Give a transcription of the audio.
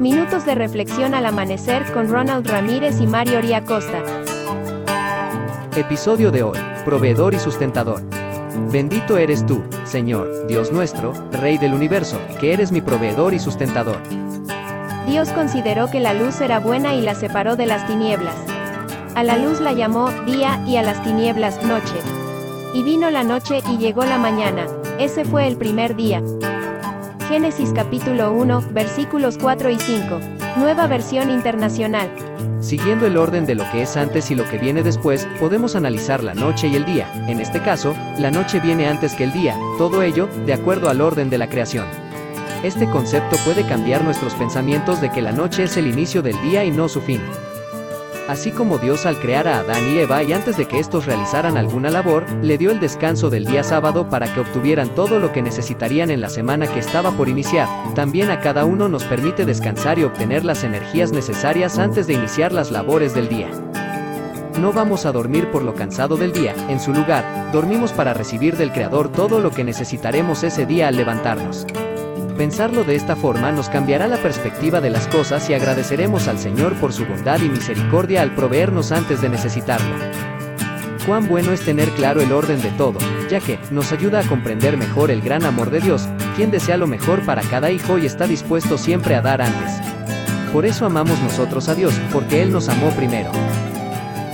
Minutos de reflexión al amanecer con Ronald Ramírez y Mario Costa. Episodio de hoy. Proveedor y sustentador. Bendito eres tú, Señor, Dios nuestro, Rey del universo, que eres mi proveedor y sustentador. Dios consideró que la luz era buena y la separó de las tinieblas. A la luz la llamó día y a las tinieblas noche. Y vino la noche y llegó la mañana. Ese fue el primer día. Génesis capítulo 1, versículos 4 y 5. Nueva versión internacional. Siguiendo el orden de lo que es antes y lo que viene después, podemos analizar la noche y el día. En este caso, la noche viene antes que el día, todo ello, de acuerdo al orden de la creación. Este concepto puede cambiar nuestros pensamientos de que la noche es el inicio del día y no su fin. Así como Dios al crear a Adán y Eva y antes de que estos realizaran alguna labor, le dio el descanso del día sábado para que obtuvieran todo lo que necesitarían en la semana que estaba por iniciar, también a cada uno nos permite descansar y obtener las energías necesarias antes de iniciar las labores del día. No vamos a dormir por lo cansado del día, en su lugar, dormimos para recibir del Creador todo lo que necesitaremos ese día al levantarnos. Pensarlo de esta forma nos cambiará la perspectiva de las cosas y agradeceremos al Señor por su bondad y misericordia al proveernos antes de necesitarlo. Cuán bueno es tener claro el orden de todo, ya que nos ayuda a comprender mejor el gran amor de Dios, quien desea lo mejor para cada hijo y está dispuesto siempre a dar antes. Por eso amamos nosotros a Dios, porque Él nos amó primero.